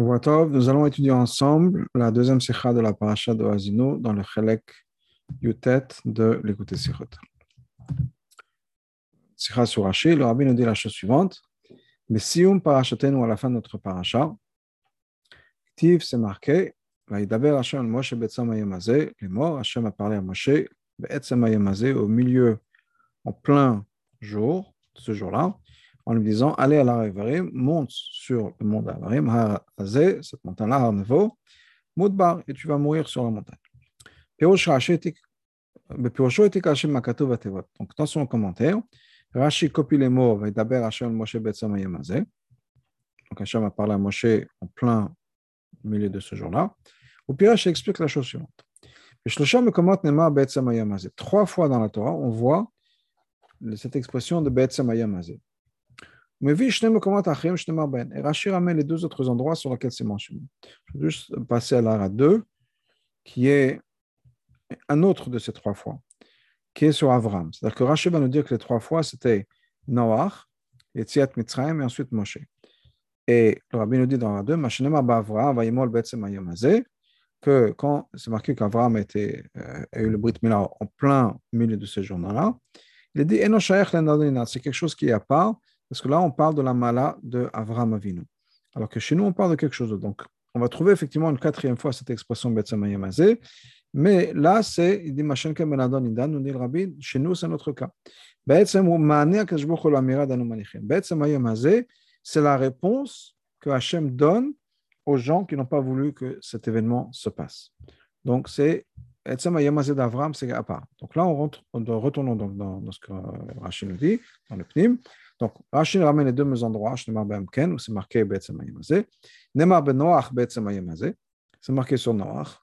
Nous allons étudier ensemble la deuxième sikha de la paracha de Hazino dans le Chelek Yutet de l'écouter Sikhot. Sikha sur Rashi, le rabbi nous dit la chose suivante. Mais si on parachatenu à la fin de notre paracha, Tiv c'est marqué, Vaïdaber Hashem Moshe Betsam les morts, Hashem a parlé à Moshe, Betsam au milieu, en plein jour, ce jour-là, en lui disant Allez à l'Aravarim, monte sur le mont d'Avarim, Har Azé, cette montagne-là, Har Nevo, Moudbar, et tu vas mourir sur la montagne. Donc, dans son commentaire, Rashi copie les mots Hashem. Donc, Hashem a parlé à Moshe en plein milieu de ce jour-là. Au pire, explique la chose suivante. Trois fois dans la Torah, on voit cette expression de Betsam Yamazé. Mais Rashi ramène les deux autres endroits sur lesquels c'est mentionné. Je vais juste passer à l'ara 2, qui est un autre de ces trois fois, qui est sur Avram. C'est-à-dire que Rashi va nous dire que les trois fois, c'était Noach, Yetziat Mitzrayim et ensuite Moshe. Et le rabbi nous dit dans la 2, que quand c'est marqué qu'Avram a, euh, eu le Brit Mila en plein milieu de ce jour-là, il a dit c'est quelque chose qui est à part parce que là, on parle de la mala de Avinu. Alors que chez nous, on parle de quelque chose d'autre. Donc, on va trouver effectivement une quatrième fois cette expression Betsamayamazé, mais là, c'est, il dit le rabbi, chez nous, c'est notre cas. C'est la réponse que Hachem donne aux gens qui n'ont pas voulu que cet événement se passe. Donc, c'est d'Avram, c'est à part. Donc là, on retournons donc dans, dans ce que Rachid nous dit, dans le Pnim. Donc, Rachid ramène les deux endroits, Shnemar Ken, où c'est marqué Betsam Ayamazé. Nemar ben Noach Betsam Ayamazé, c'est marqué sur Noach.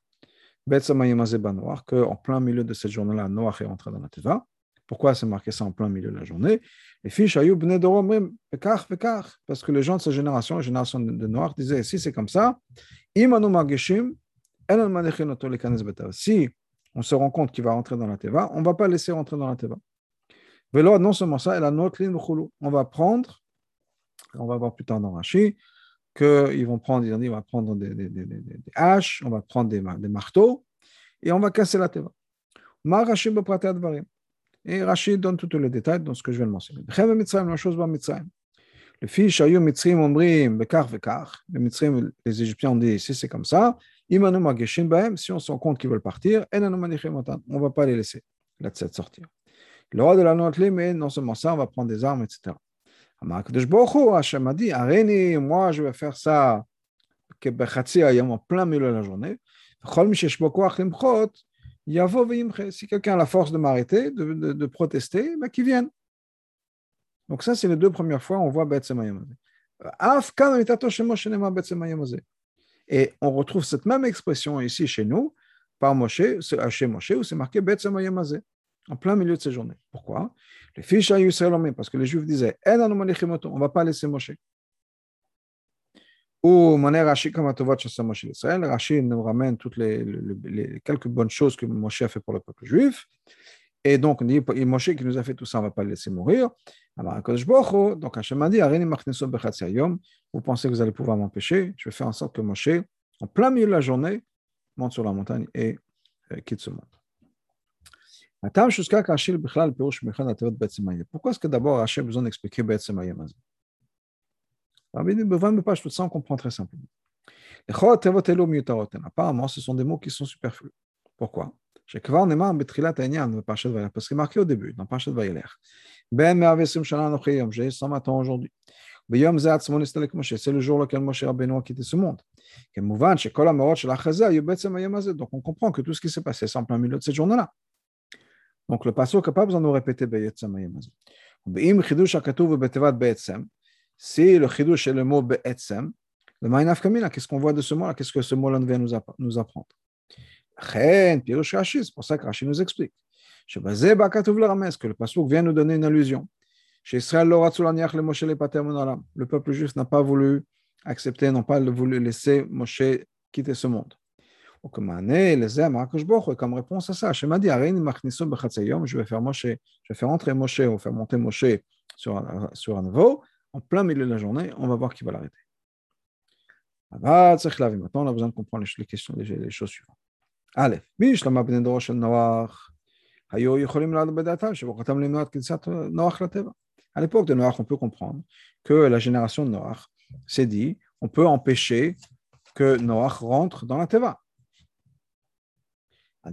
Betsam Ayamazé ben Noach, qu'en plein milieu de cette journée-là, Noach est entré dans la Teva. Pourquoi c'est marqué ça en plein milieu de la journée? Les fiches Ayoub Nedoromrim, Pekar, Pekar, parce que les gens de cette génération, la génération de Noach, disaient si c'est comme ça, Imanu Mageshim, si on se rend compte qu'il va rentrer dans la Teva, on ne va pas laisser rentrer dans la Teva non seulement ça, elle a notre ligne On va prendre, on va voir plus tard dans Rashi, qu'ils vont prendre, ils vont prendre des, des, des, des, haches, on va prendre des, marteaux, et on va casser la teva. Et Rashi donne tous les détails dans ce que je mentionner. La chose va Le fils Shayu Mitzrim Bekar. Les les Égyptiens ont dit si c'est comme ça, si on se rend compte qu'ils veulent partir, on ne va pas les laisser la sortir. Le roi de la note mais non seulement ça, on va prendre des armes, etc. Hachem a dit, Areni, moi je vais faire ça en plein milieu de la journée. Si quelqu'un a la force de m'arrêter, de, de, protester, ben, qu'il vienne. Donc ça, c'est les deux premières fois on voit Et on retrouve cette même expression ici chez nous, par Moshe, chez Moshe, où c'est marqué Betsemayamazé en plein milieu de ces journées. Pourquoi? Les fiches à parce que les Juifs disaient on ne va pas laisser Moshe. Ou Rashi comme Moshe d'Israël. Rashi nous ramène toutes les, quelques bonnes choses que Moshe a fait pour le peuple juif. Et donc, on dit, Moshe qui nous a fait tout ça, on ne va pas le laisser mourir. Donc, Hachem a dit, vous pensez que vous allez pouvoir m'empêcher? Je vais faire en sorte que Moshe, en plein milieu de la journée, monte sur la montagne et euh, quitte ce monde. Pourquoi est-ce que d'abord Hachem a besoin d'expliquer on comprend très simplement. Apparemment, ce sont des mots qui sont superflus. Pourquoi parce que marqué au début, dans Vayeler. Ben j'ai 120 ans aujourd'hui. C'est en plein milieu de cette journée-là. Donc le passage n'a pas besoin de répéter Be'etzem Hayamazé. Si le chidouche est le mot Be'etzem, le Ma'inaf Kamina, qu'est-ce qu'on voit de ce mot-là Qu'est-ce que ce mot-là vient nous apprendre c'est pour ça que Rashi nous explique. Que le passage vient nous donner une allusion. Le peuple juif n'a pas voulu accepter, n'a pas voulu laisser Moshe quitter ce monde. Comme réponse à ça, m'a dit, je vais faire Moshe, je vais faire entrer Moshe, ou faire monter Moshe sur un, sur un niveau, en plein milieu de la journée, on va voir qui va l'arrêter. Maintenant, on a besoin de comprendre les, questions, les, choses suivantes. Allez, à l'époque de Noach, on peut comprendre que la génération de Noach s'est dit on peut empêcher que Noach rentre dans la Teva. La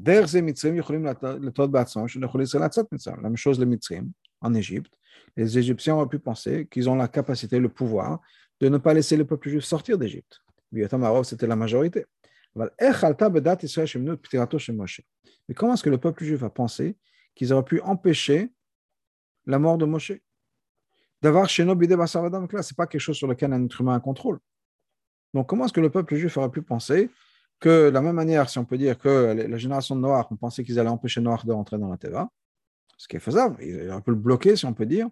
même chose les Mitzrim en Égypte. Les Égyptiens ont pu penser qu'ils ont la capacité, le pouvoir de ne pas laisser le peuple juif sortir d'Égypte. C'était la majorité. Mais comment est-ce que le peuple juif a pensé qu'ils auraient pu empêcher la mort de Moshe? D'avoir chez nous Bidé ce n'est pas quelque chose sur lequel un être humain a contrôle. Donc, comment est-ce que le peuple juif aurait pu penser que, de la même manière, si on peut dire que la génération de Noir, on pensait qu'ils allaient empêcher Noir de rentrer dans la Teva, ce qui est faisable, ils auraient pu le bloquer, si on peut dire,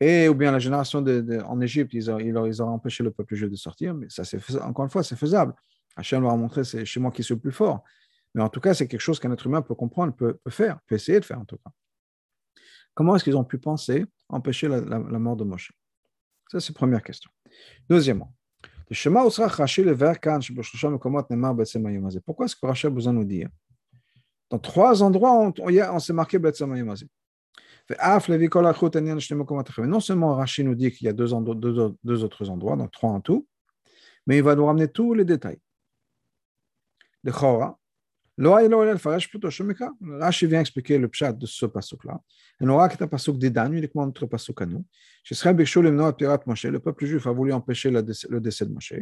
et ou bien la génération en Égypte, ils, auraient, ils empêché le peuple juif de sortir, mais ça, c'est encore une fois, c'est faisable. Hachem leur a montré, c'est chez moi qui suis le plus fort. Mais en tout cas, c'est quelque chose qu'un être humain peut comprendre, peut, faire, peut essayer de faire en tout cas. Comment est-ce qu'ils ont pu penser empêcher la, mort de Moshe? Ça, c'est la première question. Deuxièmement, pourquoi est-ce que Rachel a besoin de nous dire Dans trois endroits, on, s'est marqué. Non seulement Rachid nous dit qu'il y a deux, deux, autres endroits, donc trois en tout, mais il va nous ramener tous les détails. Le Chora, Rashi vient expliquer le pshat de ce pasuk-là. Et d'Idan, uniquement notre à nous. Le peuple juif a voulu empêcher le décès de Moshe.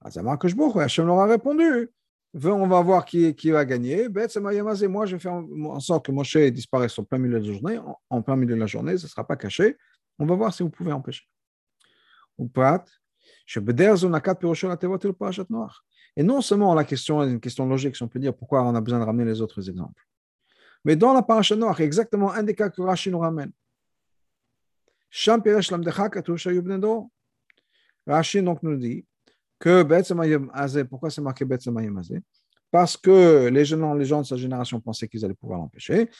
Hachem leur a répondu on va voir qui, va gagner. Moi, je vais faire en sorte que Moshe disparaisse en plein milieu de la journée. En, plein milieu de la journée, ce ne sera pas caché. On va voir si vous pouvez empêcher. Et non seulement la question est une question logique, si on peut dire pourquoi on a besoin de ramener les autres exemples. Mais dans la paracha noire, exactement un des cas que Rashi nous ramène. Rashi donc nous dit que pourquoi c'est marqué Parce que les gens, les gens de sa génération pensaient qu'ils allaient pouvoir l'empêcher.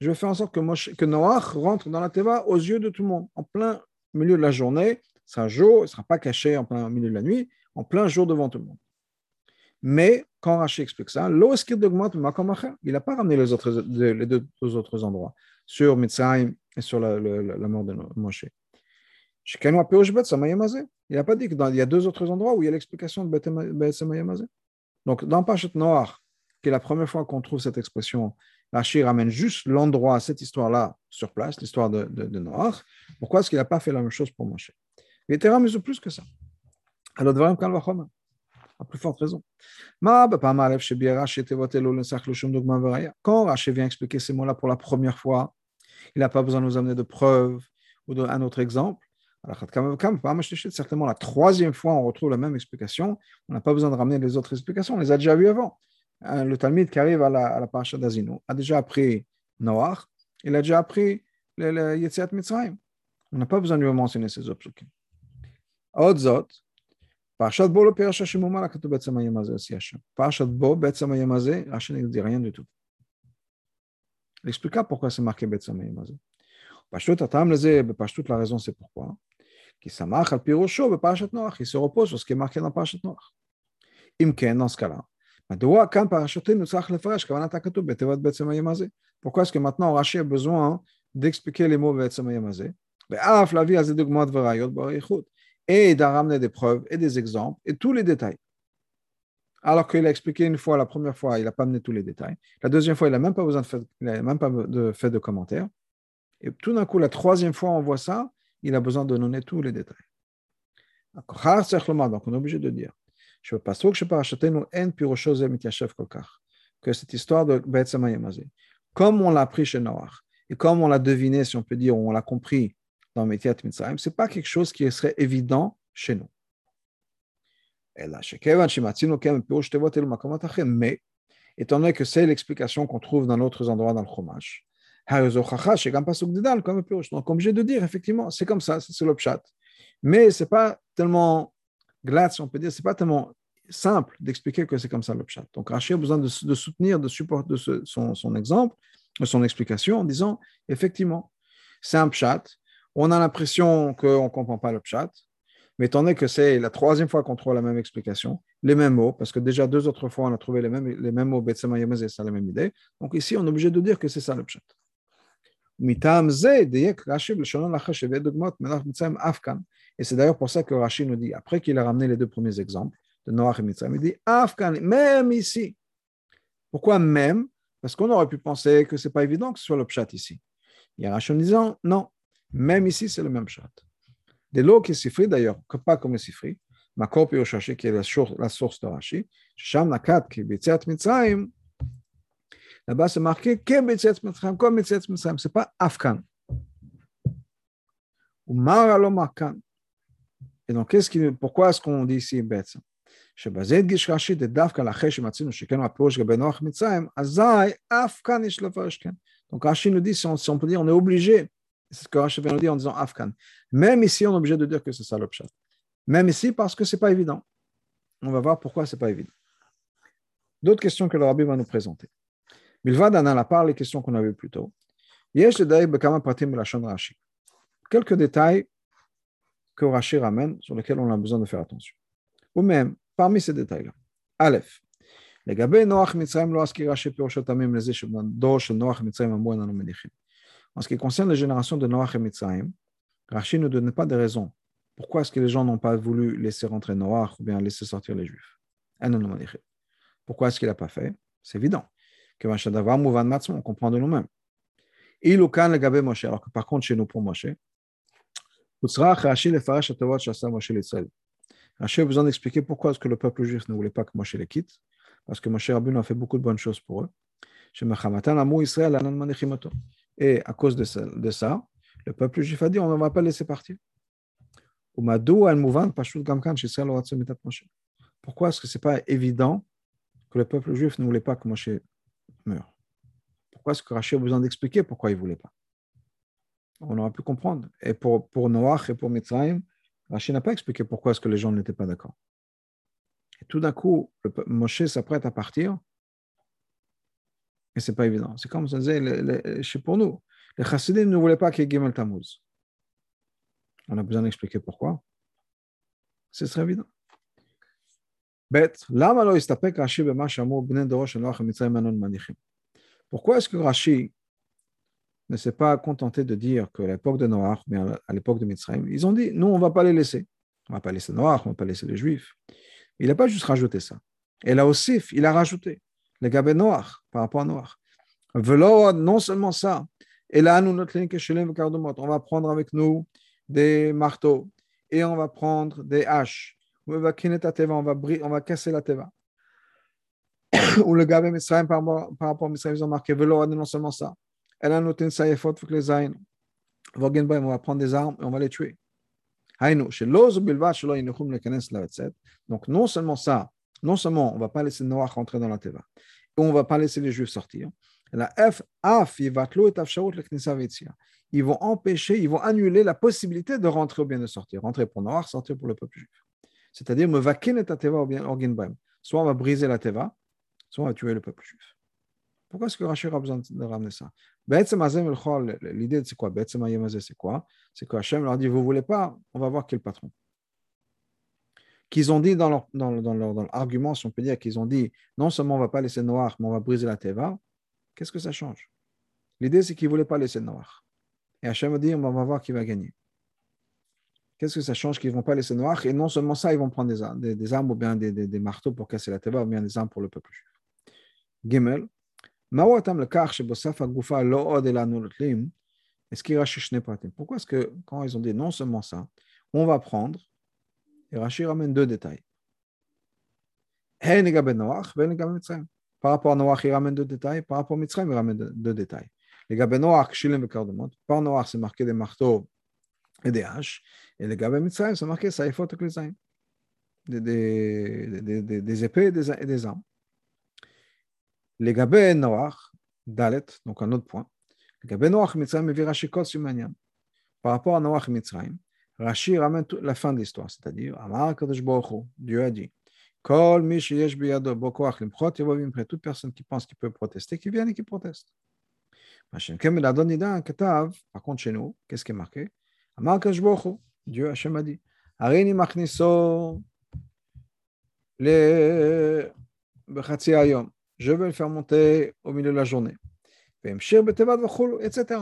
Je vais faire en sorte que, que Noach rentre dans la Teva aux yeux de tout le monde, en plein milieu de la journée. Sera jour, il ne sera pas caché en plein milieu de la nuit, en plein jour devant tout le monde. Mais quand Rashi explique ça, il n'a pas ramené les, autres, les deux, autres endroits, sur Mitzrayim et sur la, la mort de Moshe. Il n'a pas dit qu'il y a deux autres endroits où il y a l'explication de Beth Donc, dans Pachet Noir, qui est la première fois qu'on trouve cette expression, Rachid ramène juste l'endroit, cette histoire-là, sur place, l'histoire de, de, Noir. Pourquoi est-ce qu'il n'a pas fait la même chose pour Moshe? Il était ramené plus que ça. Alors, à plus forte raison. Quand Rachid vient expliquer ces mots-là pour la première fois, il n'a pas besoin de nous amener de preuves ou d'un autre exemple. Certainement, la troisième fois, on retrouve la même explication. On n'a pas besoin de ramener les autres explications. On les a déjà vues avant. Hein, le Talmud qui arrive à la, à la paracha d'Azino a déjà appris Noach, il a déjà appris le, le Mitzrayim. On n'a pas besoin de lui mentionner ces autres Odzot, Parashat Bo, le Pirasha Shimoma, la Katu Betzem Ayamazé aussi Hashem. Parashat Bo, Betzem Ayamazé, Hashem ne dit rien du tout. Il expliqua pourquoi c'est marqué la raison c'est pourquoi. Qui Noach. Il se repose sur ce qui est marqué dans parashat Noach. Imken, dans ce cas-là. Pourquoi est-ce que maintenant Rashi a besoin d'expliquer les mots et d'en ramener des preuves et des exemples et tous les détails alors qu'il a expliqué une fois, la première fois, il n'a pas amené tous les détails. La deuxième fois, il n'a même pas besoin de faire, pas de, fait de commentaires. Et tout d'un coup, la troisième fois, on voit ça, il a besoin de donner tous les détails. Donc, on est obligé de dire que cette histoire de comme on l'a appris chez Noach, et comme on l'a deviné, si on peut dire, on l'a compris dans Metiat Mitzrayim, ce n'est pas quelque chose qui serait évident chez nous. Mais, étant donné que c'est l'explication qu'on trouve dans d'autres endroits dans le Chumash, donc, obligé de dire, effectivement, c'est comme ça, c'est le pshat. Mais ce n'est pas tellement glace, on peut dire, c'est pas tellement simple d'expliquer que c'est comme ça le pshat. Donc, Rashi a besoin de, soutenir, de supporter de son, son, exemple, son explication en disant, effectivement, c'est un pshat. On a l'impression qu'on ne comprend pas le pshat, mais étant donné que c'est la troisième fois qu'on trouve la même explication, les mêmes mots, parce que déjà deux autres fois on a trouvé les mêmes, les mêmes mots, c'est la même idée. Donc ici, on est obligé de dire que c'est ça le pshat. Et c'est d'ailleurs pour ça que Rashi nous dit, après qu'il a ramené les deux premiers exemples de Noach et Mitzrayim, il dit Afkan, même ici. Pourquoi même? Parce qu'on aurait pu penser que ce n'est pas évident que ce soit le pshat ici. Il y a Rashi en disant non, même ici c'est le même pshat. De l'eau qui est sifri d'ailleurs, pas comme le sifri, Makor Pirochashi qui est la source, la source de Rashi, Sham Nakat qui est Mitzrayim, Là-bas, c'est marqué comme Mitzvah Mitzrayim. Ce n'est pas Afkan. Ou Maralo Markan. Et donc, qu'est-ce qui, pourquoi est-ce qu'on dit ici בעצם? שבזה הדגיש רש"י דווקא לאחרי שמצאנו שכן הפירוש לגבי נוח מצרים, אזי אף כאן יש לפרש כן. Donc Rachid nous dit, si on, si on peut dire, on est obligé, c'est ce que Rachid vient nous dire en disant Afkan. Même ici, on est obligé de dire que c'est ça le pshat. Même ici, parce que ce n'est pas évident. On va voir pourquoi ce n'est pas évident. D'autres questions que le rabbi va nous présenter. Milvad en la part les questions qu'on a vues plus tôt. Quelques détails que Rashi ramène sur lesquels on a besoin de faire attention. Ou même, parmi ces détails-là. Aleph. En ce qui concerne les générations de Noach et Mitzrayim, Rashi ne donne pas de raison. Pourquoi est-ce que les gens n'ont pas voulu laisser rentrer Noach ou bien laisser sortir les Juifs? Pourquoi est-ce qu'il n'a pas fait? C'est évident on comprend de nous-mêmes. Alors que par contre chez nous pour Moshe, Rashi a besoin d'expliquer pourquoi est-ce que le peuple juif ne voulait pas que Moshe les quitte, parce que Moshe Rabbeinu a fait beaucoup de bonnes choses pour eux. Et à cause de ça, le peuple juif a dit on ne va pas laisser partir. Pourquoi est-ce que ce n'est pas évident que le peuple juif ne voulait pas que Moshe meurt. Pourquoi est-ce que Rachid a besoin d'expliquer pourquoi il ne voulait pas? On aurait pu comprendre. Et pour, Noach et pour Mitzrayim, Rachid n'a pas expliqué pourquoi est-ce que les gens n'étaient pas d'accord. Et tout d'un coup, le, Moshe s'apprête à partir, et ce n'est pas évident. C'est comme ça chez pour nous. Les Chassidim ne voulaient pas qu'il y ait Gimel Tammuz. On a besoin d'expliquer pourquoi. Ce serait évident. Pourquoi est-ce que Rashi ne s'est pas contenté de dire que l'époque de Noach, mais à l'époque de Mitzrayim, ils ont dit, nous, on ne va pas les laisser. On ne va pas laisser Noach, on ne va pas laisser les Juifs. Il n'a pas juste rajouté ça. Et là aussi, il a rajouté les Gabé Noach par rapport à Noach. Non seulement ça, et là, nous, notre ligne on va prendre avec nous des marteaux et on va prendre des haches on va, on va casser la teva. Ou le gars Mitzrayim par, par rapport à Mitzrayim, ils ont marqué Velo, non seulement ça. Elle a noté une saïfot, faut que les aïns. On va prendre des armes et on va les tuer. Donc, non seulement ça, non seulement on ne va pas laisser Noah rentrer dans la teva, on ne va pas laisser les Juifs sortir. La Af, ils vont empêcher, ils vont annuler la possibilité de rentrer ou bien de sortir. Rentrer pour Noah, sortir pour le peuple juif. C'est-à-dire, me vakin et teva ou bien Soit on va briser la teva, soit on va tuer le peuple juif. Pourquoi est-ce que Rachid a besoin de ramener ça? L'idée, c'est quoi? C'est quoi? C'est que Hachem leur dit Vous ne voulez pas On va voir qui est le patron. Qu'ils ont dit dans leur, dans, dans, leur, dans l'argument, si on peut dire, qu'ils ont dit Non seulement on ne va pas laisser noir, mais on va briser la teva. Qu'est-ce que ça change? L'idée, c'est qu'ils ne voulaient pas laisser noir. Et Hachem a dit On va voir qui va gagner. Qu'est-ce que ça change qu'ils ne vont pas laisser noir? Et non seulement ça, ils vont prendre des armes, des, armes ou bien des, des, marteaux pour casser la teva ou bien des armes pour le peuple juif. Gimel. Pourquoi est-ce que quand ils ont dit non seulement ça, on va prendre, et Rashi ramène deux détails. Par rapport à Noach, il ramène deux détails. Par rapport à Mitzrayim, il ramène deux, détails. Les Noach, par Noach, c'est marqué des marteaux et des haches. Et les Gabé Mitzrayim, c'est marqué Saïfot Klizaim. Des, épées et des, et armes. Les Gabé Noach, Dalet, donc un autre point. Les Gabé Noach Mitzrayim, et Rashi Kol Sumanian. Par rapport à Noach Mitzrayim, Rashi ramène la fin de l'histoire, c'est-à-dire, Amar Kadosh Dieu a dit, Kol toute personne qui pense qu'il peut protester, qui vient et qui proteste. Par contre, chez nous, qu'est-ce qui est marqué? Amar Kashbochu, Dieu Hachem a dit, Arini Machniso, le je vais le faire monter au milieu de la journée. etc.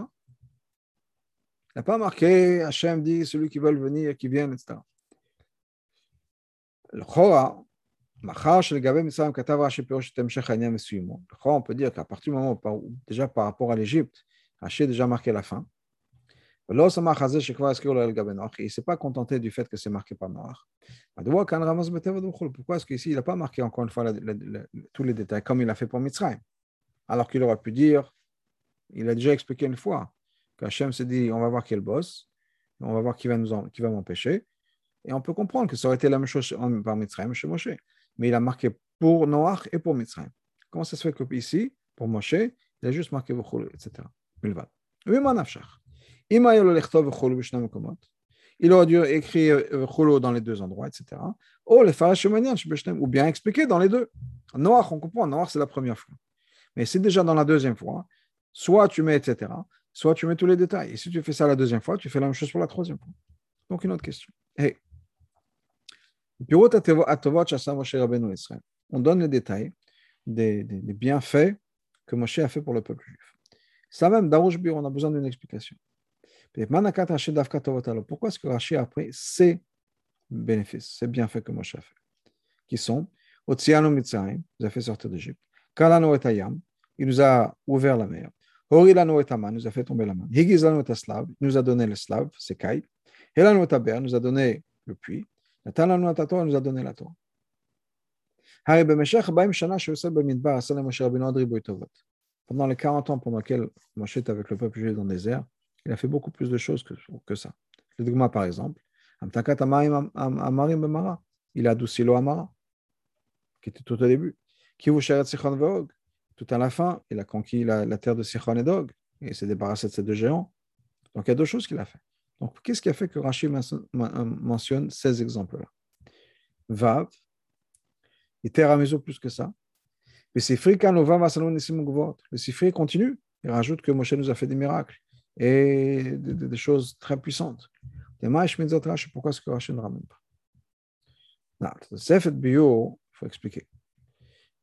Il n'a pas marqué, Hachem dit, celui qui veut venir, qui vient, etc. Le Chora, on peut dire qu'à partir du moment où, déjà par rapport à l'Égypte, Rashi a déjà marqué la fin. Il ne s'est pas contenté du fait que c'est marqué par Noir. Pourquoi est-ce qu'ici, il n'a pas marqué encore une fois tous les détails comme il a fait pour Mitzrayim? Alors qu'il aurait pu dire, il a déjà expliqué une fois qu'Hachem s'est dit on va voir quel boss, on va voir qui va, nous qui va m'empêcher. Et on peut comprendre que ça aurait été la même chose par Mitzrayim chez Moshe mais il a marqué pour Noach et pour Mitzrayim. Comment ça se fait que ici, pour Moshe, il a juste marqué V'chol, etc. Il aurait dû écrire V'chol dans les deux endroits, etc. Ou bien expliquer dans les deux. Noach, on comprend, Noach c'est la première fois. Mais c'est déjà dans la deuxième fois, soit tu mets etc., soit tu mets tous les détails. Et si tu fais ça la deuxième fois, tu fais la même chose pour la troisième fois. Donc une autre question. Hey. On donne les détails des, bienfaits que Moshe a fait pour le peuple juif. Ça même, on a besoin d'une explication. Pourquoi est-ce que Rashi a pris ces bénéfices, ces bienfaits que Moshe a fait? Qui sont Otziano Mitzrayim, il nous a fait sortir d'Égypte. Kalano et il nous a ouvert la mer. Horilano et Aman, nous a fait tomber la main. Higizano et Slav, il nous a donné le Slav, c'est Kai. Helano et il nous a donné le puits. Nathan nous a donné la Torah. Pendant les 40 ans pendant lesquels Moshe était avec le peuple juif dans le désert, il a fait beaucoup plus de choses que, que ça. Le Dogma, par exemple, il a adouci l'eau Amara, qui était tout au début. Tout à la fin, il a conquis la, terre de Sichon et d'Og, et il s'est débarrassé de ces deux géants. Donc il y a deux choses qu'il a fait. Donc, qu'est-ce qui a fait que Rachid mentionne ces exemples-là? Vav, il terre à maison plus que ça. Le Sifri continue. Il rajoute que Moshe nous a fait des miracles et des, choses très puissantes. Pourquoi est-ce que Rachid ne ramène pas? Il faut expliquer.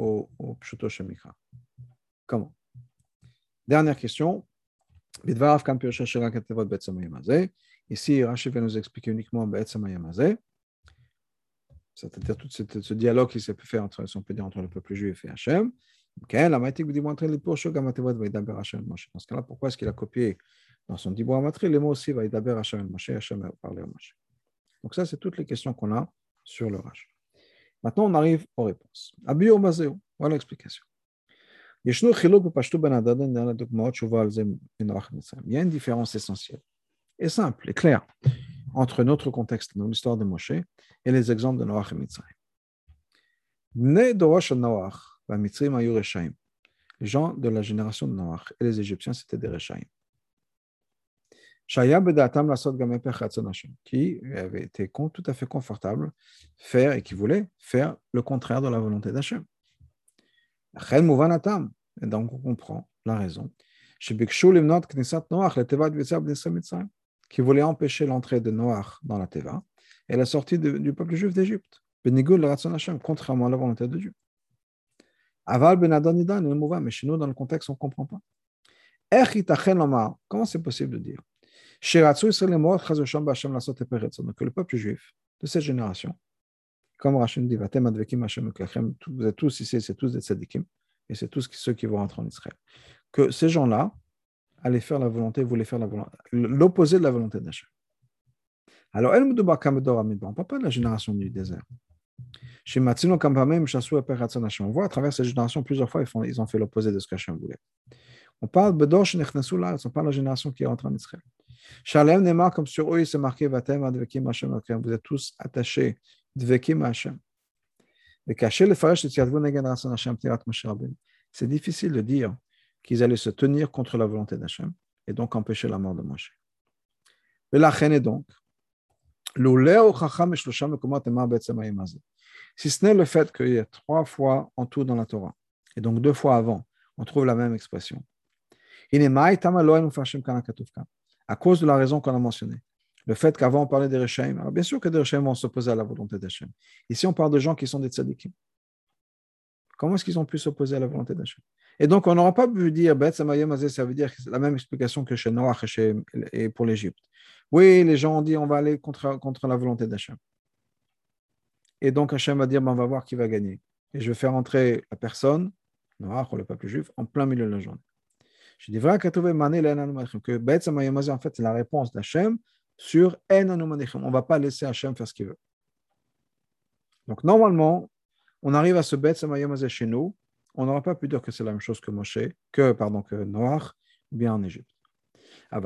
au, au Pshuto Shemikra. Comment? Dernière question. Ici, Rachid va nous expliquer uniquement c'est-à-dire tout ce, dialogue qui s'est fait entre, si on peut dire, entre le peuple juif et Hachem. La maïtik vous démontrer les poches gamatevot vaïdaber Hachem Moshe. Dans ce cas-là, pourquoi est-ce qu'il a copié dans son dibou amatri les mots aussi vaïdaber Hachem Moshe, Hachem a parlé au Moshe. Donc ça, c'est toutes les questions qu'on a sur le Rachid. Maintenant, on arrive aux réponses. Abiyur Mazeo, voilà l'explication. Il y a une différence essentielle est simple et clair entre notre contexte dans l'histoire de Moshe et les exemples de Noach et Mitzrayim. Les gens de la génération de Noach et les Égyptiens, c'était des Rechaim. Qui avait été tout à fait confortable faire et qui voulait faire le contraire de la volonté d'Hachem. Et donc on comprend la raison qui voulait empêcher l'entrée de Noach dans la Teva et la sortie du peuple juif d'Égypte. Contrairement à la volonté de Dieu. Aval ben mais chez nous, dans le contexte, on ne comprend pas. Comment c'est possible de dire que le peuple juif de cette génération, comme Rachid dit, vous êtes tous ici, c'est tous des tzadikim, et c'est tous ceux qui vont rentrer en Israël. Que ces gens-là, aller faire la volonté, voulait faire la volonté, l'opposé de la volonté d'Hachem. Alors, on ne parle pas de la génération du désert. On voit à travers cette génération, plusieurs fois, ils, ont fait l'opposé de ce qu'Hachem voulait. On parle on parle de la génération qui est en Israël. Shalem Nema, comme sur eux, il s'est marqué Vatem Advekim Hashem Vous êtes tous attachés Dvekim Hashem. Et caché le Farash C'est difficile de dire qu'ils allaient se tenir contre la volonté d'Hachem et donc empêcher la mort de Moshe. Et la reine est donc, si ce n'est le fait qu'il y a trois fois en tout dans la Torah, et donc deux fois avant, on trouve la même expression. À cause de la raison qu'on a mentionnée. Le fait qu'avant on parlait des Rechaim, alors bien sûr que des Rechaim vont s'opposer à la volonté d'Hachem. Ici on parle de gens qui sont des tzadikim. Comment est-ce qu'ils ont pu s'opposer à la volonté d'Hachem Et donc on n'aura pas pu dire, ça veut dire la même explication que chez Noach et, pour l'Égypte. Oui, les gens ont dit on va aller contre, contre la volonté d'Hachem. Et donc Hachem va dire ben, on va voir qui va gagner. Et je vais faire entrer la personne, Noach ou le peuple juif, en plein milieu de la journée. Je dis que en fait, c'est la réponse d'Hachem sur On ne va pas laisser Hachem faire ce qu'il veut. Donc, normalement, on arrive à ce Bet Samayamazé chez nous. On n'aura pas pu dire que c'est la même chose que Moshe, que, pardon, que bien en Égypte. Mais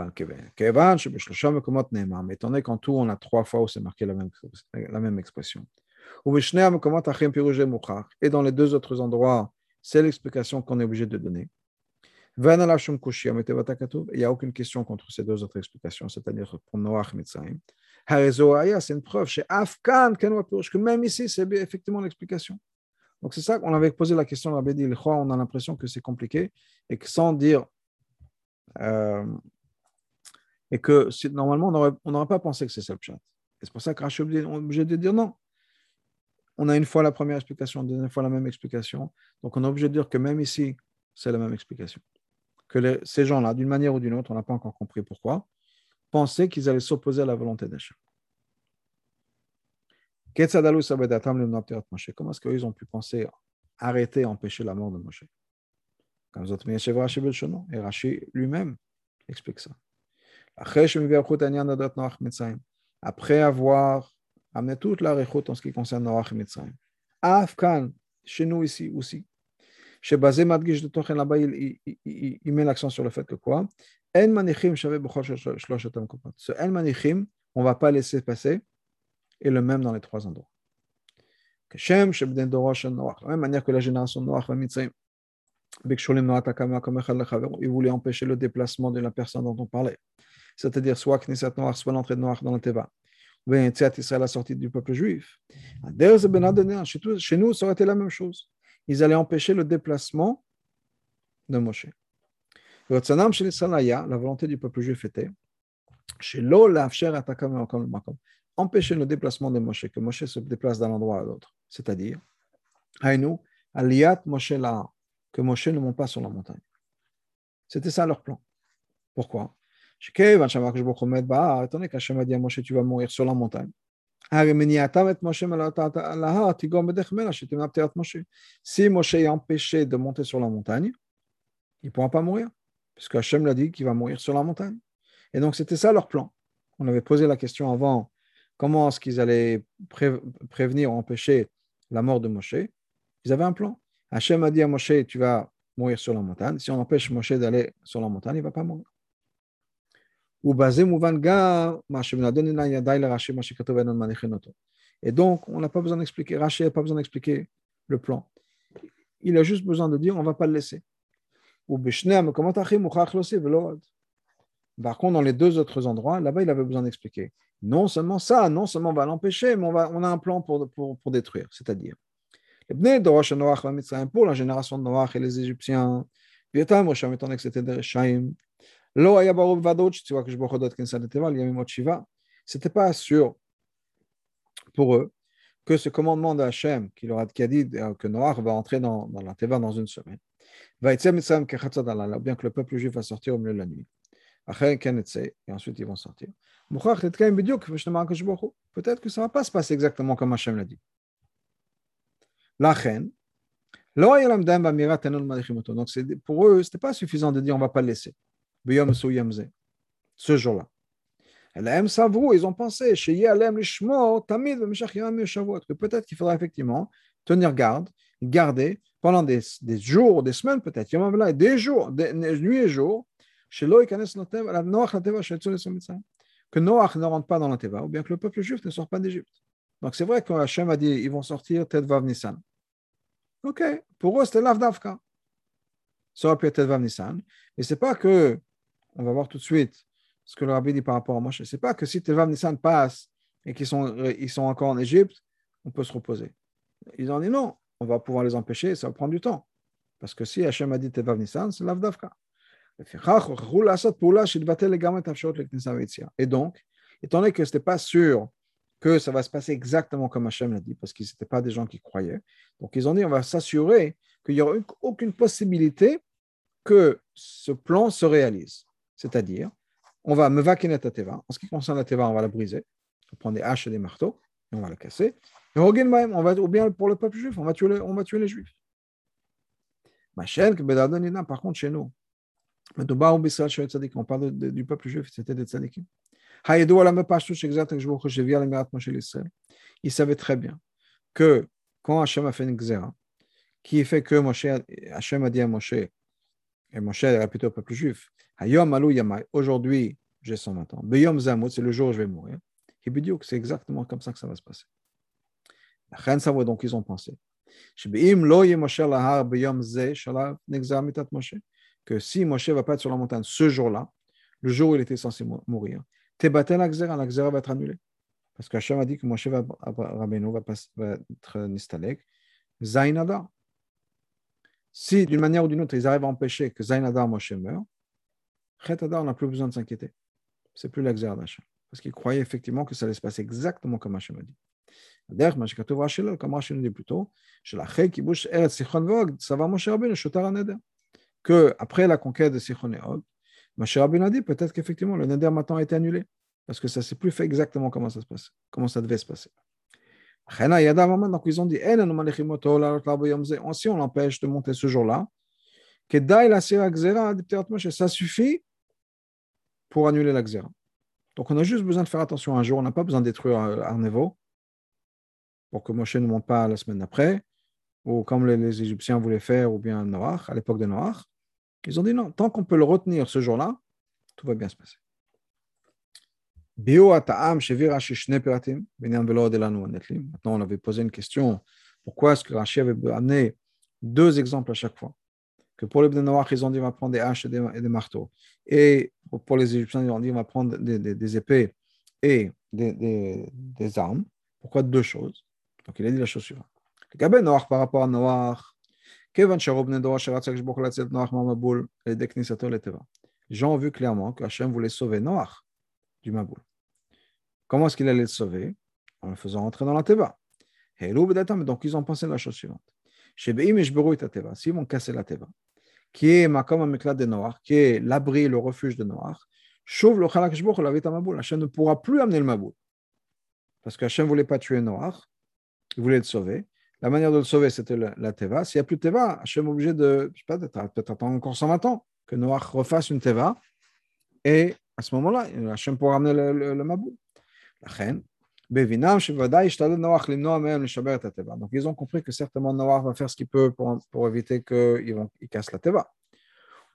étant donné qu'en tout, on a trois fois où c'est marqué la même, la même expression. Et dans les deux autres endroits, c'est l'explication qu'on est obligé de donner. Il n'y a aucune question contre ces deux autres explications, c'est-à-dire pour Noach Mitzrayim. C'est une preuve chez Afghan que même ici, c'est effectivement l'explication. Donc c'est ça qu'on avait posé la question à Rabbi on a l'impression que c'est compliqué et que sans dire. Euh, et que normalement, on n'aurait pas pensé que c'est ça le chat. Et c'est pour ça que est obligé de dire non. On a une fois la première explication, une fois la même explication. Donc on est obligé de dire que même ici, c'est la même explication que ces gens-là, d'une manière ou d'une autre, on n'a pas encore compris pourquoi, pensaient qu'ils allaient s'opposer à la volonté d'Hachem. Comment est-ce qu'ils ont pu penser arrêter, empêcher la mort de Moshe? Et Rashi lui-même explique ça. Après avoir amené toute la en ce qui concerne Noach et Mitzrayim. Afkan, chez nous ici aussi, de il, met l'accent sur le fait que quoi En manichim Ce En manichim, on ne va pas laisser passer, et le même dans les trois endroits. De la même manière que la génération de Noach. Il voulait empêcher le déplacement de la personne dont on parlait. C'est-à-dire soit Knesset Noach, soit l'entrée de Noach dans la Teva. Ou Israël, la sortie du peuple juif. Chez nous, ça aurait été la même chose ils allaient empêcher le déplacement de Moshe. La volonté du peuple juif était empêcher le déplacement de Moshe, que Moshe se déplace d'un endroit à l'autre. C'est-à-dire, Aliyat Moshe la, que Moshe ne monte pas sur la montagne. C'était ça leur plan. Pourquoi? Étant donné qu'Hachem a dit à Moshe, tu vas mourir sur la montagne. Si Moshe est empêché de monter sur la montagne, il ne pourra pas mourir, puisque Hachem l'a dit qu'il va mourir sur la montagne. Et donc, c'était ça leur plan. On avait posé la question avant comment est-ce qu'ils allaient prévenir ou empêcher la mort de Moshe. Ils avaient un plan. Hachem a dit à Moshe Tu vas mourir sur la montagne. Si on empêche Moshe d'aller sur la montagne, il ne va pas mourir. Et donc, on n'a pas besoin d'expliquer, Rashi n'a pas besoin d'expliquer le plan. Il a juste besoin de dire, on ne va pas le laisser. Par contre, dans les deux autres endroits, là-bas, il avait besoin d'expliquer. Non seulement ça, non seulement on va l'empêcher, mais on, a un plan pour, détruire. C'est-à-dire, pour la génération de Noach et les Égyptiens, Rechaim, c'était pas sûr pour eux que ce commandement d'Hachem qui leur a, dit euh, que Noach va entrer dans, la Teva dans une semaine, va bien que le peuple juif va sortir au milieu de la nuit. Et ensuite ils vont sortir. Peut-être que ça ne va pas se passer exactement comme Hachem l'a dit. La reine, donc pour eux, ce n'était pas suffisant de dire on ne va pas le laisser ce jour-là. Ils ont pensé, que peut-être qu'il faudra effectivement tenir garde, garder pendant des, des jours, des semaines peut-être, des jours, des, nuits et jours, que Noach ne rentre pas dans la Teva, ou bien que le peuple juif ne sort pas d'Égypte. Donc c'est vrai que Hachem a dit ils vont sortir Ted Vav Nissan. Ok, pour eux c'était l'Avdavka. Ça aurait pu être Ted Vav Nissan. Mais c'est pas que, on va voir tout de suite ce que le rabbi dit par rapport à Moshe, c'est pas que si Ted Vav Nissan passe et qu'ils sont, ils sont encore en Égypte, on peut se reposer. Ils ont dit non, on va pouvoir les empêcher, ça va prendre du temps. Parce que si Hachem a dit Ted Vav Nissan, c'est l'Avdavka. Et donc, étant donné que ce n'était pas sûr que ça va se passer exactement comme Hachem l'a dit, parce qu'ils n'étaient pas des gens qui croyaient, donc ils ont dit on va s'assurer qu'il n'y aura aucune possibilité que ce plan se réalise. C'est-à-dire, on va me vaquer teva. En ce qui concerne la teva, on va la briser. On va prendre des haches et des marteaux et on va la casser. Et on va, ou bien pour le peuple juif, on va tuer, on va tuer les juifs. Ma chaîne, par contre, chez nous, on parle du peuple juif, c'était des tzadikim. Il savait très bien que quand Hachem a fait une xéra, qui fait que Moshe, Hachem a dit à Moshe, et Moshe a répété au peuple juif, aujourd'hui j'ai 120 ans, Beyom c'est le jour où je vais mourir. Que c'est exactement comme ça que ça va se passer. Donc ils ont pensé que si Moshe ne va pas être sur la montagne ce jour-là, le jour où il était censé mourir, Tebatel la la va être annulée. Parce qu'Hachem a dit que Moshe va, va, pas, va être Nistalek, Zainadar. Si d'une manière ou d'une autre, ils arrivent à empêcher que Zainadar Moshe meure, Chetadar n'a plus besoin de s'inquiéter. C'est plus l'exer d'Hachem. Parce qu'il croyait effectivement que ça allait se passer exactement comme Hachem a dit. D'ailleurs, comme Hachem dit plus tôt, ça va Moshe Rabbeinu, que après la conquête de Sichon et Og, a dit peut-être qu'effectivement le Neder maintenant a été annulé, parce que ça ne s'est plus fait exactement comment ça, se passe, comment ça devait se passer. Donc ils ont dit si on l'empêche de monter ce jour-là, ça suffit pour annuler la xéra. Donc on a juste besoin de faire attention un jour, on n'a pas besoin de détruire Arnevo pour que Moshe ne monte pas la semaine d'après, ou comme les, Égyptiens voulaient faire, ou bien Noach, à l'époque de Noach. Ils ont dit non, tant qu'on peut le retenir ce jour-là, tout va bien se passer. Maintenant, on avait posé une question. Pourquoi est-ce que Rashi avait amené deux exemples à chaque fois? Que pour les Bnei ils ont dit on va prendre des haches et des, marteaux. Et pour les Égyptiens, ils ont dit on va prendre des, épées et des, armes. Pourquoi deux choses? Donc il a dit la chose suivante. Le par rapport à Noach, les gens ont vu clairement que Hachem voulait sauver Noach du Maboul. Comment est-ce qu'il allait le sauver? En le faisant entrer dans la Teva. Donc ils ont pensé la chose suivante. S'ils vont casser la Teva, qui est de Noach, qui est l'abri, le refuge de Noach, Hachem ne pourra plus amener le Maboul. Parce que Hachem ne voulait pas tuer Noach, il voulait le sauver. La manière de le sauver, c'était la, Teva. S'il n'y a plus de Teva, Hachem est obligé de, je sais pas, peut-être attendre encore 120 ans que Noach refasse une Teva. Et à ce moment-là, Hachem pourra ramener le, le, le Donc, ils ont compris que certainement Noach va faire ce qu'il peut pour, pour éviter qu'il il casse la Teva.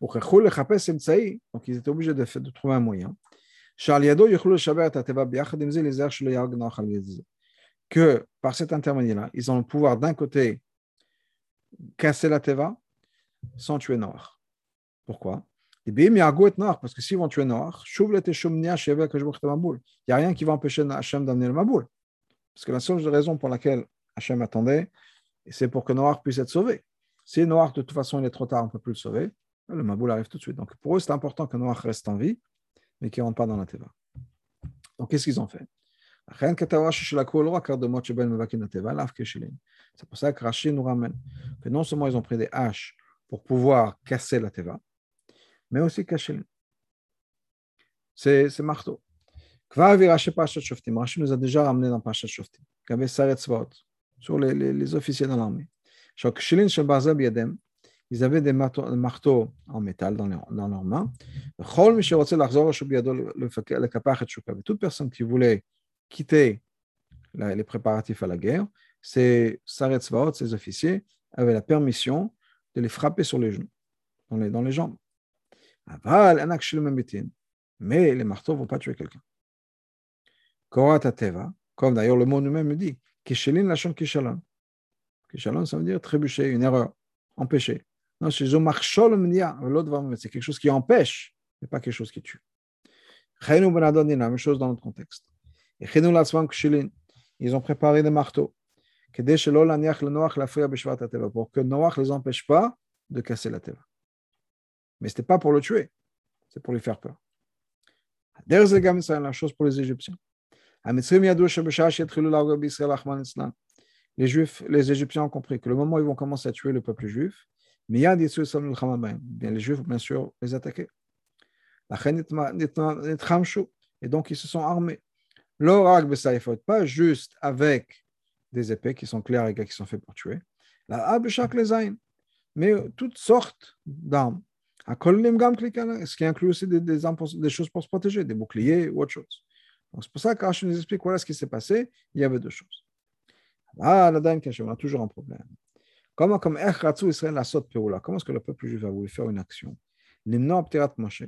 Donc, ils étaient obligés de, de trouver un moyen. Que par cet intermédiaire-là, ils ont le pouvoir d'un côté casser la Teva sans tuer Noir. Pourquoi? Parce que s'ils vont tuer Noir, il n'y a rien qui va empêcher Hachem d'amener le Maboul. Parce que la seule raison pour laquelle Hachem attendait, c'est pour que Noir puisse être sauvé. Si Noir, de toute façon, il est trop tard, on ne peut plus le sauver, le Maboul arrive tout de suite. Donc pour eux, c'est important que Noir reste en vie, mais qu'il ne rentre pas dans la Teva. Donc qu'est-ce qu'ils ont fait? C'est pour ça que Rashi nous ramène que non seulement ils ont pris des haches pour pouvoir casser la teva, mais aussi cacher C'est marteau. Rashi nous a déjà ramené dans Pashat Shoftim, sur les, les, les officiers de l'armée. Ils avaient des marteaux, en métal dans, dans leurs mains. Toute personne qui voulait quitter les préparatifs à la guerre, ces Saret ces officiers, avaient la permission de les frapper sur les genoux, dans les, dans les jambes. Mais les marteaux ne vont pas tuer quelqu'un. Comme d'ailleurs le mot nous-mêmes dit, Kishelin lachon kishalon. Kishalon, ça veut dire trébucher, une erreur, empêcher. Non, c'est quelque chose qui empêche, mais pas quelque chose qui tue. La même chose dans notre contexte. Ils ont préparé des marteaux pour que Noach les empêche pas de casser la teva. Mais ce n'était pas pour le tuer, c'est pour lui faire peur. C'est la chose pour les Égyptiens. Les Juifs, les Égyptiens ont compris que le moment où ils vont commencer à tuer le peuple juif, bien les Juifs, bien sûr, les attaquer. Et donc, ils se sont armés. Pas juste avec des épées qui sont claires et qui sont faites pour tuer. Mais toutes sortes d'armes. Ce qui inclut aussi des, choses pour se protéger, des boucliers ou autre chose. C'est pour ça qu'Hachem nous explique voilà ce qui s'est passé. Il y avait deux choses. Ah, la dame on a toujours un problème. Comment, comme Israël la Comment est-ce que le peuple juif a voulu faire une action? L'imno Moshe,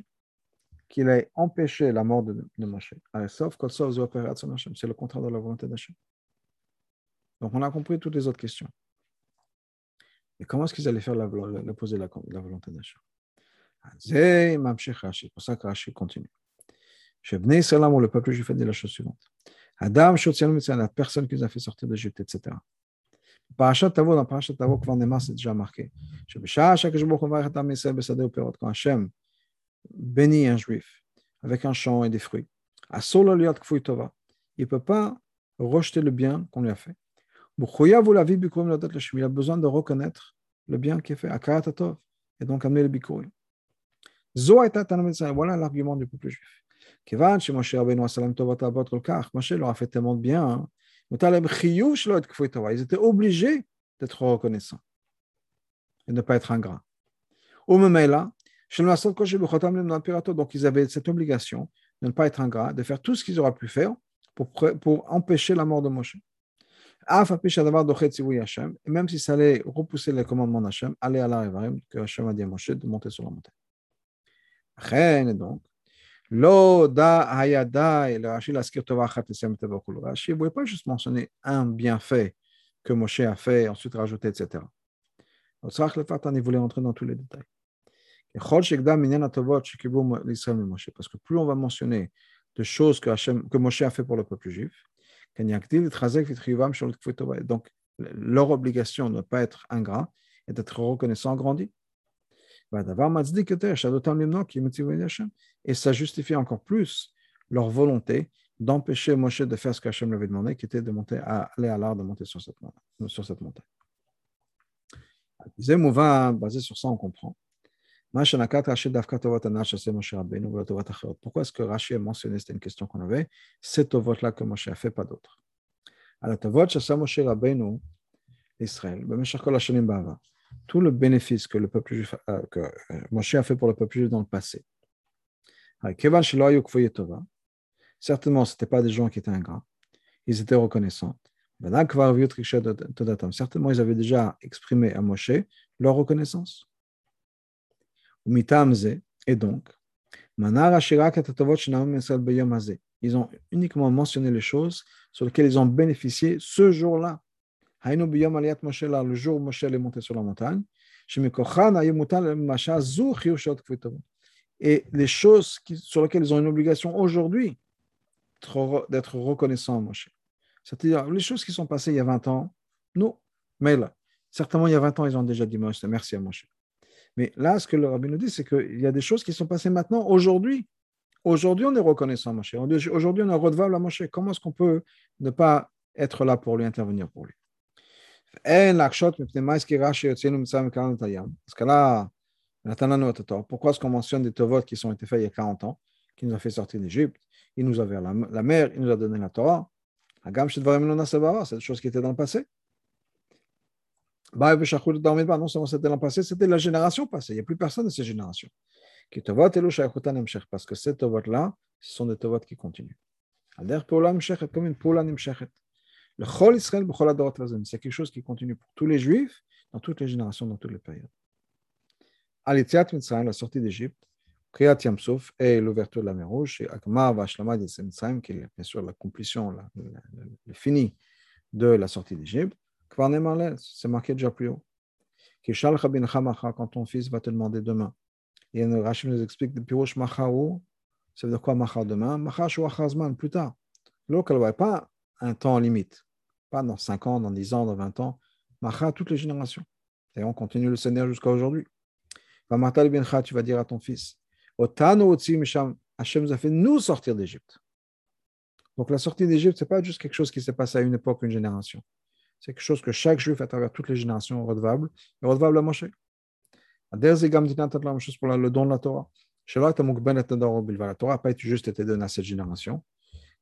qu'il ait empêché la mort de, de Moshe. Sauf c'est le contraire de la volonté d'Hachem. Donc on a compris toutes les autres questions. Et comment est-ce qu'ils allaient faire la, poser la, la volonté d'Hachem? C'est pour ça que Rashi continue. Chez Bnei Israël, le peuple juif a dit la chose suivante. Adam, la personne qui nous a fait sortir d'Égypte, etc. Parachat Tavo, dans Parachat Tavo, Kvan c'est déjà marqué. Quand Hachem bénit un juif avec un champ et des fruits, il ne peut pas rejeter le bien qu'on lui a fait. Il a besoin de reconnaître le bien qui est fait, et donc amener le bikurim. Voilà l'argument du peuple juif. Moshe leur a fait tellement de bien. Hein. Ils étaient obligés d'être reconnaissants et ne pas être ingrats. Donc ils avaient cette obligation de ne pas être ingrats, de faire tout ce qu'ils auraient pu faire pour, empêcher la mort de Moshe. Même si ça allait repousser les commandements d'Hachem, aller à la que Hachem a dit à Moshe de monter sur la montagne. Et donc, Rashi ne voulait pas juste mentionner un bienfait que Moshe a fait, ensuite rajouter, etc. Il voulait entrer dans tous les détails. Parce que plus on va mentionner de choses que Moshe a fait pour le peuple juif, donc leur obligation de ne pas être ingrat et d'être reconnaissant grandit. Et ça justifie encore plus leur volonté d'empêcher Moshe de faire ce qu'Hachem lui avait demandé, qui était de monter à, aller à l'art de monter sur cette, sur cette montagne. Basé sur ça, on comprend. Pourquoi est-ce que Rashi a mentionné, c'était une question qu'on avait, c'est au vote-là que Moshe a fait, pas d'autre. Alors, Tavot Shasa Moshe Rabbeinu, Israël, tout le bénéfice que le peuple juif, que euh, Moshe a fait pour le peuple juif dans le passé. Certainement, ce n'étaient pas des gens qui étaient ingrats. Ils étaient reconnaissants. Certainement, ils avaient déjà exprimé à Moshe leur reconnaissance. Et donc, ils ont uniquement mentionné les choses sur lesquelles ils ont bénéficié ce jour-là. Le jour où Moshe est monté sur la montagne, et les choses sur lesquelles ils ont une obligation aujourd'hui d'être reconnaissants Moshe. C'est-à-dire, les choses qui sont passées il y a 20 ans, non. Mais là, certainement, il y a 20 ans, ils ont déjà dit merci à Moshe. Mais là, ce que le rabbin nous dit, c'est qu'il y a des choses qui sont passées maintenant, aujourd'hui. Aujourd'hui, on est reconnaissant à Moshe. Aujourd'hui, on est redevable à Moshe. Comment est-ce qu'on peut ne pas être là pour lui, intervenir pour lui? Parce que là, pourquoi est-ce qu'on mentionne des Tovot qui ont été faits il y a 40 ans, qui nous ont fait sortir d'Égypte Il nous a ouvert la, mer, il nous a donné la Torah. C'est des choses qui étaient dans le passé. C'était la génération passée. Il n'y a plus personne de cette génération. Parce que ces Tovot-là, ce sont des qui continuent. une Le Chol Israël, c'est quelque chose qui continue pour tous les Juifs, dans toutes les générations, dans toutes les périodes. Alitiat Mitzrayim, la sortie d'Égypte, Kriyat Yamsouf et l'ouverture de la mer Rouge, et Akma Vashlama qui est bien sûr l'accomplissement, le fini de la sortie d'Égypte. C'est marqué déjà plus haut. Quand ton fils va te demander demain, et Rachid nous explique le Pirouche Machaou, ça veut dire quoi Machar demain? Machar Achazman, plus tard. Ne pas un temps limite, pas dans 5 ans, dans 10 ans, dans 20 ans. Machar, toutes les générations. Et on continue le Seigneur jusqu'à aujourd'hui. Tu vas dire à ton fils Hachem nous a fait nous sortir d'Égypte. Donc la sortie d'Égypte, ce n'est pas juste quelque chose qui s'est passé à une époque, une génération. C'est quelque chose que chaque juif à travers toutes les générations est redevable, est redevable à Moshe. Même chose pour le don de la Torah. La Torah n'a pas juste été donnée à cette génération.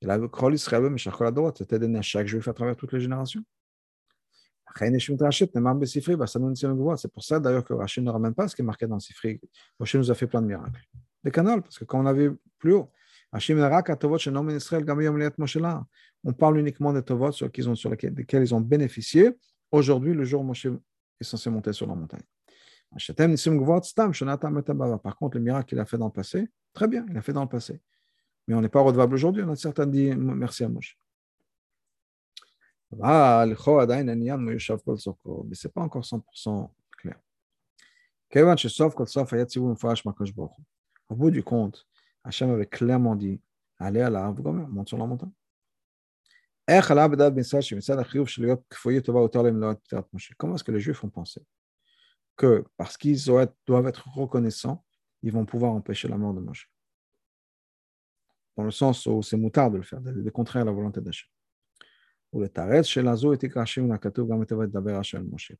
Et la Torah était donnée à chaque juif à travers toutes les générations. C'est pour ça d'ailleurs que Rachid ne ramène pas ce qui est marqué dans le Sifri. Moshe nous a fait plein de miracles. Des canals, parce que comme on a vu plus haut, on parle uniquement des tovot sur, ont, lesquels, ils ont bénéficié. Aujourd'hui, le jour où Moshe est censé monter sur la montagne. Par contre, le miracle qu'il a fait dans le passé, très bien, il a fait dans le passé. Mais on n'est pas redevable aujourd'hui. On a certains dit merci à Moshe. Mais ce n'est pas encore 100% clair. Au bout du compte, Hachem avait clairement dit allez à l'arbre, monte sur la montagne. Comment est-ce que les Juifs ont pensé? Que parce qu'ils doivent être reconnaissants, ils vont pouvoir empêcher la mort de Moshe Dans le sens où c'est moutard de le faire, de contraire à la volonté d'Hachem.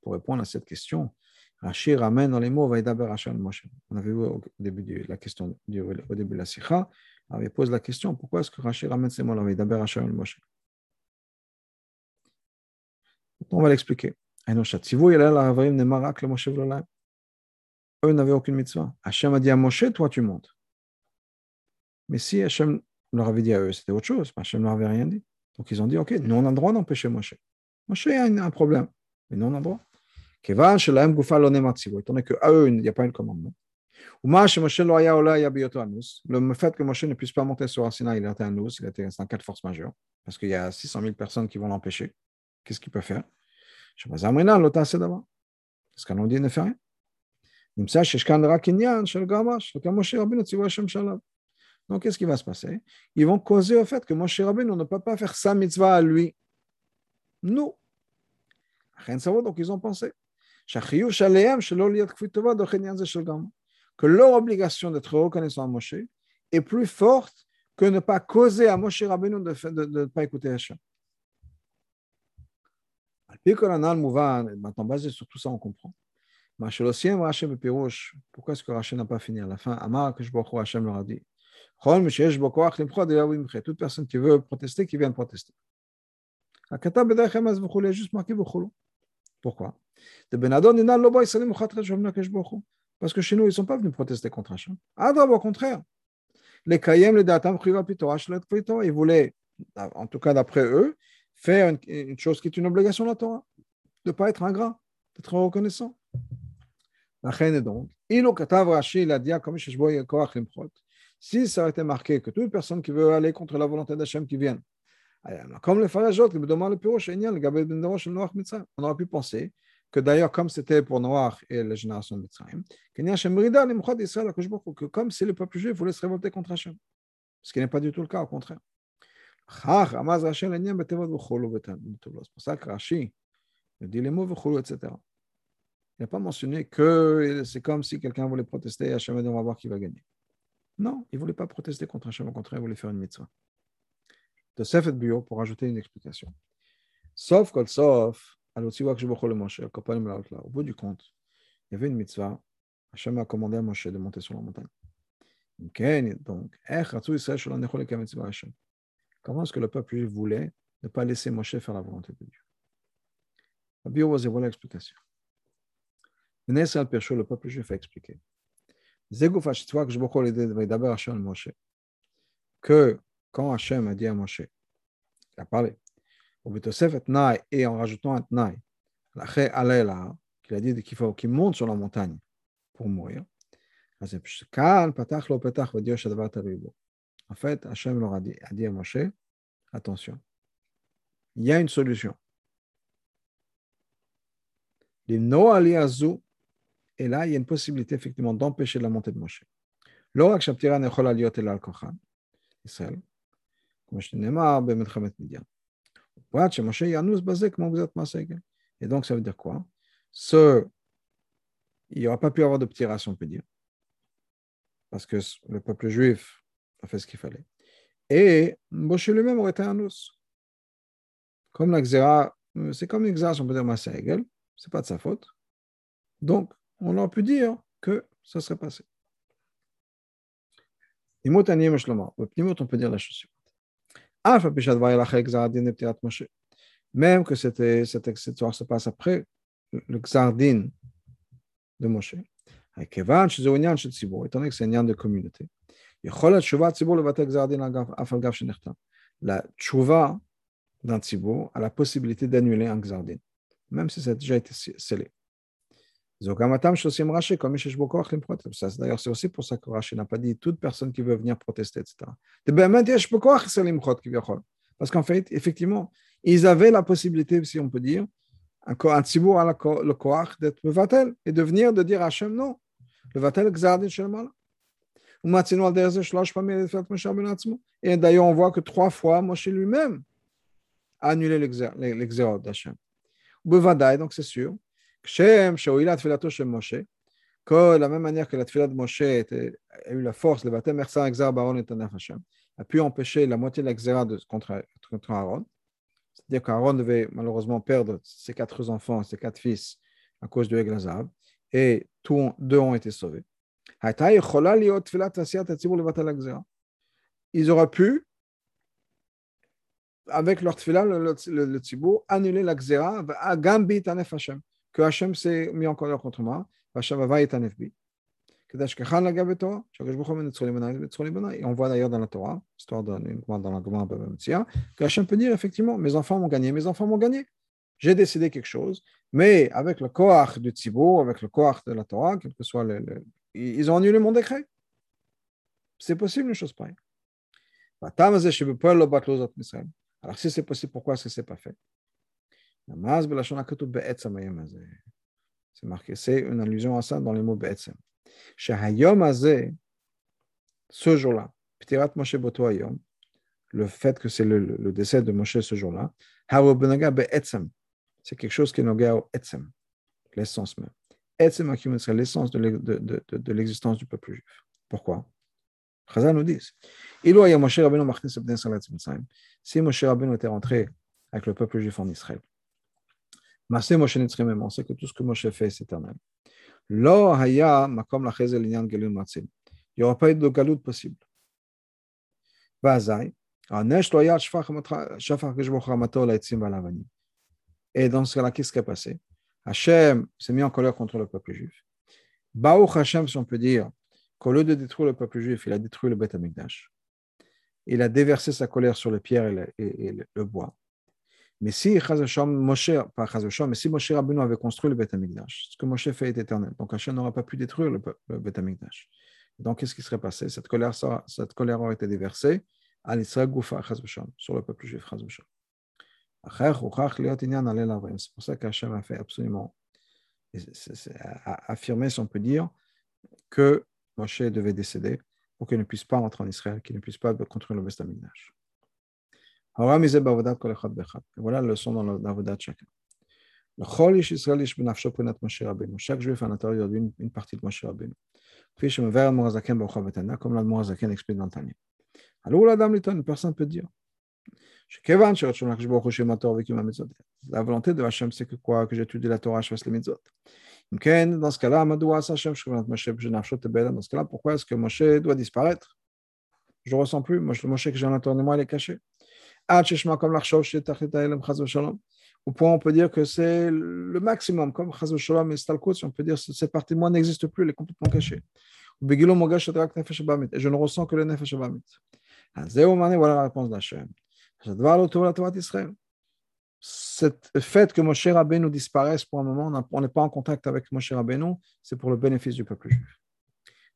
Pour répondre à cette question, Rashi ramène dans les mots Vaidaber Hachem Moshe. On avait vu au début de la question, au début de la Sikha, il pose la question pourquoi est-ce que Rashi ramène ces mots-là Vaidaber Moshe On va l'expliquer. Eux n'avaient aucune mitzvah. Hachem a dit à Moshe, toi tu montes. Mais si Hachem leur avait dit à eux, c'était autre chose. Hachem ne leur avait rien dit. Donc ils ont dit, ok, nous on a le droit d'empêcher Moshe. Moshe a un problème, mais nous on a le droit. Étant donné qu'à eux, il n'y a pas un commandement. Le fait que Moshe ne puisse pas monter sur Arsina, il était nous, il était un cas de force majeure, parce qu'il y a 600 000 personnes qui vont l'empêcher. Qu'est-ce qu'il peut faire Parce qu'on dit ne fait rien. Donc, qu'est-ce qui va se passer? Ils vont causer au fait que Moshe Rabbeinu ne peut pas faire sa mitzvah à lui. Nous. Donc, ils ont pensé que leur obligation d'être reconnaissant à Moshe est plus forte que ne pas causer à Moshe Rabbeinu de ne pas écouter Hachem. Maintenant, basé sur tout ça, on comprend. Pourquoi est-ce que Hachem n'a pas fini à la fin? Amar Hachem leur a dit toute personne qui veut protester, qui vient protester. juste marqué Pourquoi? Parce que chez nous, ils ne sont pas venus protester contre Hachem. Ah, au contraire. Les Kayem, les Datam, ils voulaient, en tout cas d'après eux, faire une, chose qui est une obligation de la Torah, de ne pas être ingrat, d'être reconnaissant. donc, il a dit, comme je si ça aurait été marqué que toute personne qui veut aller contre la volonté d'Hachem qui vienne, comme le Farajot, le demande le Pirosh, on aurait pu penser que d'ailleurs, comme c'était pour Noir et la génération de Mitzrayim, que comme si le peuple juif voulait se révolter contre Hachem. Ce qui n'est pas du tout le cas, au contraire. C'est pour ça que Rashi dit les mots, etc. Il n'a pas mentionné que c'est comme si quelqu'un voulait protester, Hachem on va voir qui va gagner. Non, il ne voulait pas protester contre Hachem, au contraire, il voulait faire une mitzvah. De Sefet Bio, pour ajouter une explication. Sauf que, sauf, au bout du compte, il y avait une mitzvah. Hachem a commandé à Moshe de monter sur la montagne. Donc, comment est-ce que le peuple voulait ne pas laisser Moshe faire la volonté de Dieu? Bio, voilà l'explication. Le peuple juif a expliqué que quand Hachem a dit à Moshe, il a parlé, et en rajoutant un tnaï, qu'il a dit qu'il faut qu'il monte sur la montagne pour mourir, En fait, Hachem leur a dit, a à Moshe, attention, il y a une solution. Et là, il y a une possibilité effectivement d'empêcher la montée de Moshe. L'orak Shaptiran et Cholaliot et l'Alkochan, Israël, comme je Nemar, Bemedchamet Midian. Moshe Yanus Bazek, Mangzat Masegel. Et donc, ça veut dire quoi? Ce, Il n'y aura pas pu avoir de petit race, on peut dire, parce que le peuple juif a fait ce qu'il fallait. Et Moshe lui-même aurait été un. Comme la euh, c'est comme une exercice, on peut dire Massa c'est pas de sa faute. Donc, on aurait pu dire que ça serait passé. On peut dire la chose suivante. Ah, même que c'était, cette histoire se passe après le xardin de Moshe. Étant donné que c'est un lien de communauté. La tchouva d'un tzibour a la possibilité d'annuler un xardin, même si ça a déjà été scellé. D'ailleurs, c'est aussi pour ça que Rashi n'a pas dit toute personne qui veut venir protester, etc. Ben, Parce qu'en fait, effectivement, ils avaient la possibilité, si on peut dire, un à le koach d'être mevatel et de venir de dire à Hachem non. Le vatel gzardin shelmala. Et d'ailleurs, on voit que trois fois, Moshe lui-même a annulé l'exérode d'Hachem. Donc, c'est sûr Shem, Shaouila, Tfilato, Shem Moshe. Que la même manière que la Tfilat de Moshe a eu la force, le baptême Ersa, Exar, Baron et Tanaf Hashem, a pu empêcher la moitié de l'Exera contre, contre Aaron. C'est-à-dire qu'Aaron devait malheureusement perdre ses quatre enfants, ses quatre fils à cause du Eglazab, et tous deux ont été sauvés. Ils auraient pu, avec leur tfila, le, le, le, le tzibour, annuler l'Axera, à Gambit Anef Hashem que Hashem s'est mis en colère contre moi, Hashem va et anef bi. Et on voit d'ailleurs dans la Torah, histoire dans la Gemara que Hachem peut dire effectivement, mes enfants m'ont gagné, mes enfants m'ont gagné j'ai décidé quelque chose, mais avec le koach du Tzibour, avec le koach de la Torah, quel que soit le, ils ont annulé mon décret. C'est possible une chose pareille. Alors si c'est possible, pourquoi est-ce que ce n'est pas fait? C'est marqué, c'est une allusion à ça dans les mots Be'etzem. Ce jour-là, le fait que c'est le, le, décès de Moshe ce jour-là, c'est quelque chose qui est nogué au etzem, l'essence même. Etzem c'est l'essence de, l'existence du peuple juif. Pourquoi? Chazal nous dit si Moshe Rabbeinu était rentré avec le peuple juif en Israël, on sait que tout ce que Moshe fait, c'est éternel. Il n'y aura pas eu de galout possible. Et dans ce cas-là, qu'est-ce qui a passé Hachem s'est mis en colère contre le peuple juif. Baruch Hachem, si on peut dire, qu'au lieu de détruire le peuple juif, il a détruit le Beth Amikdash. Il a déversé sa colère sur les pierres et le, bois. Mais si Moshe, pas mais si Moshe Rabbeinu avait construit le Beth Amikdash, ce que Moshe fait est éternel. Donc Hachem n'aura pas pu détruire le, le Beth. Donc qu'est-ce qui serait passé? Cette colère, cette colère aurait été déversée à l'Israël sur le peuple juif. C'est pour ça qu'Hachem a fait absolument affirmer, si on peut dire, que Moshe devait décéder pour qu'il ne puisse pas rentrer en Israël, qu'il ne puisse pas construire le Best Amikdash. Voilà la leçon dans l'avodat chacun. Chaque juif à l'intérieur d'une une partie de Moshe Rabbeinu. Comme l'Admorazaken explique dans Tanya. Alors, une personne peut dire la volonté de Hachem, c'est que quoi Que j'étudie la Torah, je fasse les mitzvot. Dans ce cas-là, dans ce cas-là, pourquoi est-ce que Moshe doit disparaître? Je ne ressens plus. Le Moshe que j'ai en de moi, il est caché. Au point, on peut dire que c'est le maximum, comme Chaz Shalom et Stalkot, on peut dire que cette partie de moi n'existe plus, elle est complètement cachée. Et je ne ressens que le Nefesh Abamit. Voilà la réponse d'Hachem. Le fait que Moshe Rabbeinu disparaisse pour un moment, on n'est pas en contact avec Moshe Rabbeinu, c'est pour le bénéfice du peuple juif.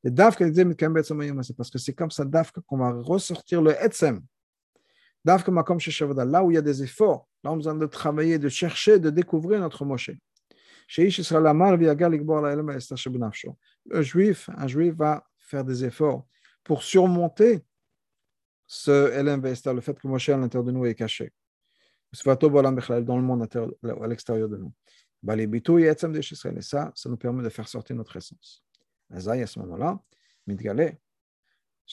Et Dafka c'est parce que c'est comme ça, Dafka, qu'on va ressortir le Etzem. Là où il y a des efforts, là on a besoin de travailler, de chercher, de découvrir notre Moshe. Le juif, un juif va faire des efforts pour surmonter ce le fait que Moshe à l'intérieur de nous est caché. Dans le monde à l'extérieur de nous. Et ça, ça nous permet de faire sortir notre essence. à ce moment-là, on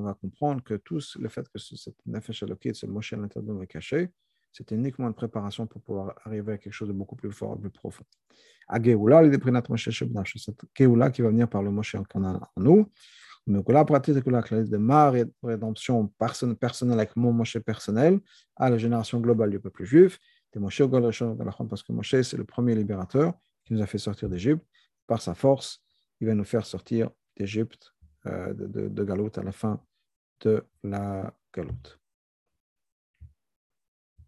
va comprendre que tout le fait que cette nefesh alokit, ce Moshe est caché, c'est uniquement une préparation pour pouvoir arriver à quelque chose de beaucoup plus fort, plus profond. À Geoula, cette Geoula qui va venir par le Moshe qu'on a en nous. Donc la pratique la de ma rédemption personnelle avec mon Moshe personnel à la génération globale du peuple juif, de Moshe parce que Moshe c'est le premier libérateur qui nous a fait sortir d'Égypte. Par sa force, il va nous faire sortir d'Égypte, euh, de, de, de Galoute à la fin de la Galoute.